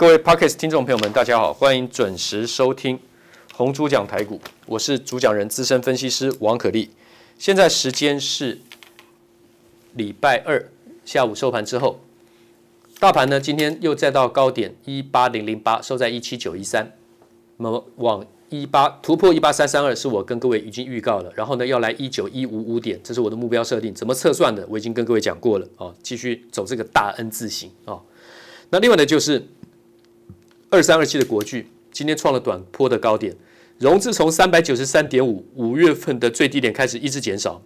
各位 Podcast 听众朋友们，大家好，欢迎准时收听红猪讲台股，我是主讲人资深分析师王可立。现在时间是礼拜二下午收盘之后，大盘呢今天又再到高点一八零零八，收在一七九一三，那么往一八突破一八三三二是我跟各位已经预告了，然后呢要来一九一五五点，这是我的目标设定，怎么测算的我已经跟各位讲过了哦，继续走这个大 N 字形哦。那另外呢就是。二三二七的国巨今天创了短波的高点，融资从三百九十三点五五月份的最低点开始一直减少，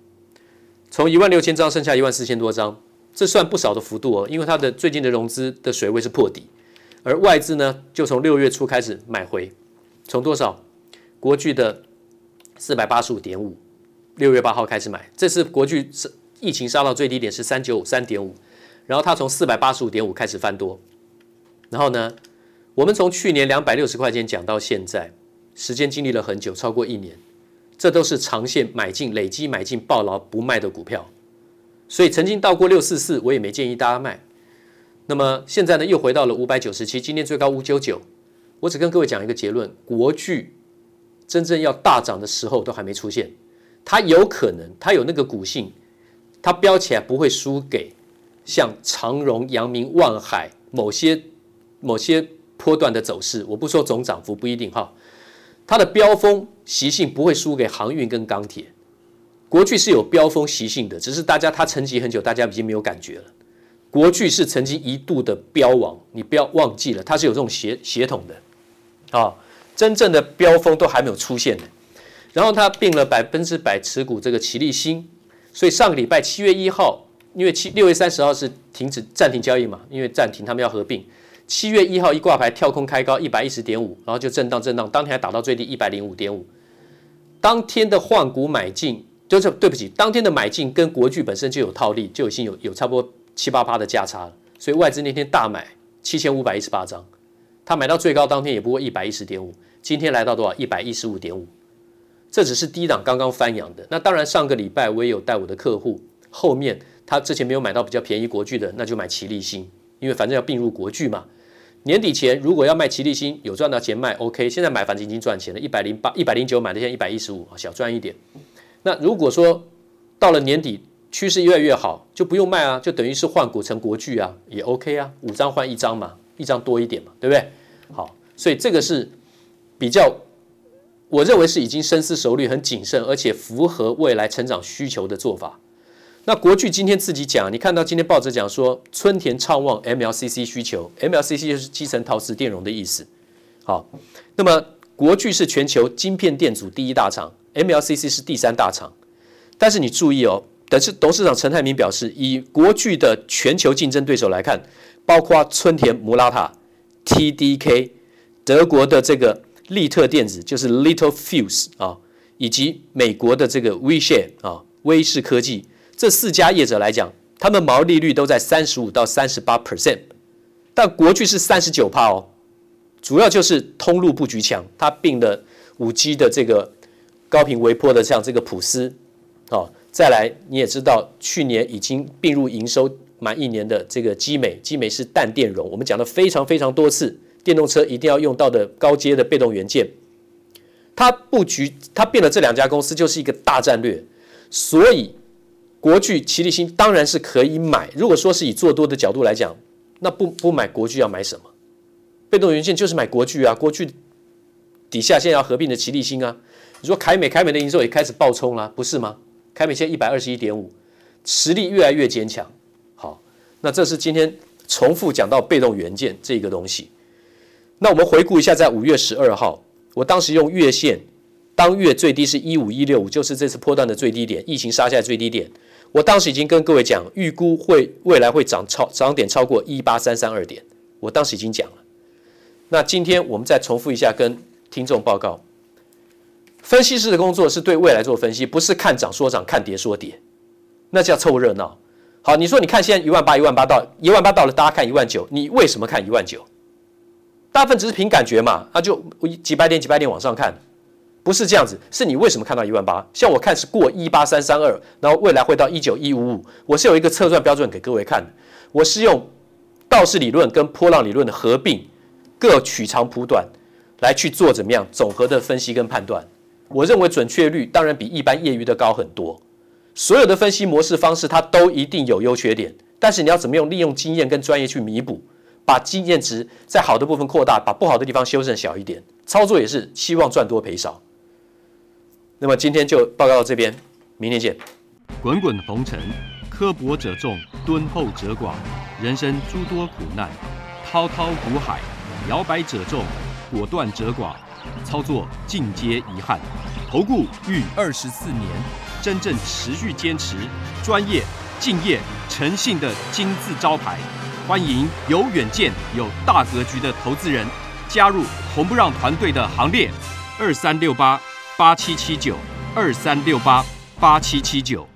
从一万六千张剩下一万四千多张，这算不少的幅度哦。因为它的最近的融资的水位是破底，而外资呢就从六月初开始买回，从多少？国巨的四百八十五点五，六月八号开始买，这次国巨是疫情杀到最低点是三九五三点五，然后它从四百八十五点五开始翻多，然后呢？我们从去年两百六十块钱讲到现在，时间经历了很久，超过一年，这都是长线买进、累积买进、抱牢不卖的股票，所以曾经到过六四四，我也没建议大家卖。那么现在呢，又回到了五百九十七，今天最高五九九，我只跟各位讲一个结论：国巨真正要大涨的时候都还没出现，它有可能，它有那个股性，它飙起来不会输给像长荣、阳明、万海某些某些。波段的走势，我不说总涨幅不一定哈，它的飙风习性不会输给航运跟钢铁。国巨是有飙风习性的，只是大家它沉寂很久，大家已经没有感觉了。国巨是曾经一度的飙王，你不要忘记了，它是有这种协协同的啊，真正的飙风都还没有出现呢。然后它并了百分之百持股这个奇力新，所以上个礼拜七月一号，因为七六月三十号是停止暂停交易嘛，因为暂停他们要合并。七月一号一挂牌跳空开高一百一十点五，然后就震荡震荡，当天还打到最低一百零五点五。当天的换股买进就是对不起，当天的买进跟国巨本身就有套利，就已经有有差不多七八趴的价差了。所以外资那天大买七千五百一十八张，他买到最高当天也不过一百一十点五，今天来到多少？一百一十五点五。这只是低档刚刚翻扬的。那当然上个礼拜我也有带我的客户，后面他之前没有买到比较便宜国巨的，那就买奇力新，因为反正要并入国巨嘛。年底前如果要卖奇力新，有赚到钱卖，OK。现在买反正已经赚钱了，一百零八、一百零九买的，现在一百一十五，小赚一点。那如果说到了年底趋势越来越好，就不用卖啊，就等于是换股成国巨啊，也 OK 啊，五张换一张嘛，一张多一点嘛，对不对？好，所以这个是比较，我认为是已经深思熟虑、很谨慎，而且符合未来成长需求的做法。那国巨今天自己讲，你看到今天报纸讲说，春田畅旺 MLCC 需求，MLCC 就是基层陶瓷电容的意思。好，那么国巨是全球晶片电阻第一大厂，MLCC 是第三大厂。但是你注意哦，但是董事长陈泰铭表示，以国巨的全球竞争对手来看，包括春田摩拉塔、TDK、德国的这个利特电子，就是 Little Fuse 啊，以及美国的这个 vshare 啊，威视科技。这四家业者来讲，他们毛利率都在三十五到三十八 percent，但国巨是三十九趴哦，主要就是通路布局强，它并了五 G 的这个高频微波的像这个普斯，哦，再来你也知道，去年已经并入营收满一年的这个基美，基美是氮电容，我们讲了非常非常多次，电动车一定要用到的高阶的被动元件，它布局它并了这两家公司就是一个大战略，所以。国巨、奇力新当然是可以买。如果说是以做多的角度来讲，那不不买国巨要买什么？被动元件就是买国巨啊。国巨底下现在要合并的奇力新啊。你说凯美，凯美的营收也开始爆冲了，不是吗？凯美现在一百二十一点五，实力越来越坚强。好，那这是今天重复讲到被动元件这个东西。那我们回顾一下，在五月十二号，我当时用月线，当月最低是一五一六五，就是这次波段的最低点，疫情杀下来最低点。我当时已经跟各位讲，预估会未来会涨超涨点超过一八三三二点，我当时已经讲了。那今天我们再重复一下，跟听众报告，分析师的工作是对未来做分析，不是看涨说涨，看跌说跌，那叫凑热闹。好，你说你看现在一万八，一万八到一万八到了，大家看一万九，你为什么看一万九？大部分只是凭感觉嘛，那就几百点几百点往上看。不是这样子，是你为什么看到一万八？像我看是过一八三三二，然后未来会到一九一五五。我是有一个测算标准给各位看的，我是用道氏理论跟波浪理论的合并，各取长补短，来去做怎么样总和的分析跟判断。我认为准确率当然比一般业余的高很多。所有的分析模式方式，它都一定有优缺点，但是你要怎么用利用经验跟专业去弥补，把经验值在好的部分扩大，把不好的地方修正小一点。操作也是希望赚多赔少。那么今天就报告到这边，明天见。滚滚红尘，刻薄者众，敦厚者寡；人生诸多苦难，滔滔苦海，摇摆者众，果断者寡。操作尽皆遗憾。投顾逾二十四年，真正持续坚持、专业、敬业、诚信的金字招牌。欢迎有远见、有大格局的投资人加入红不让团队的行列。二三六八八七七九，二三六八八七七九。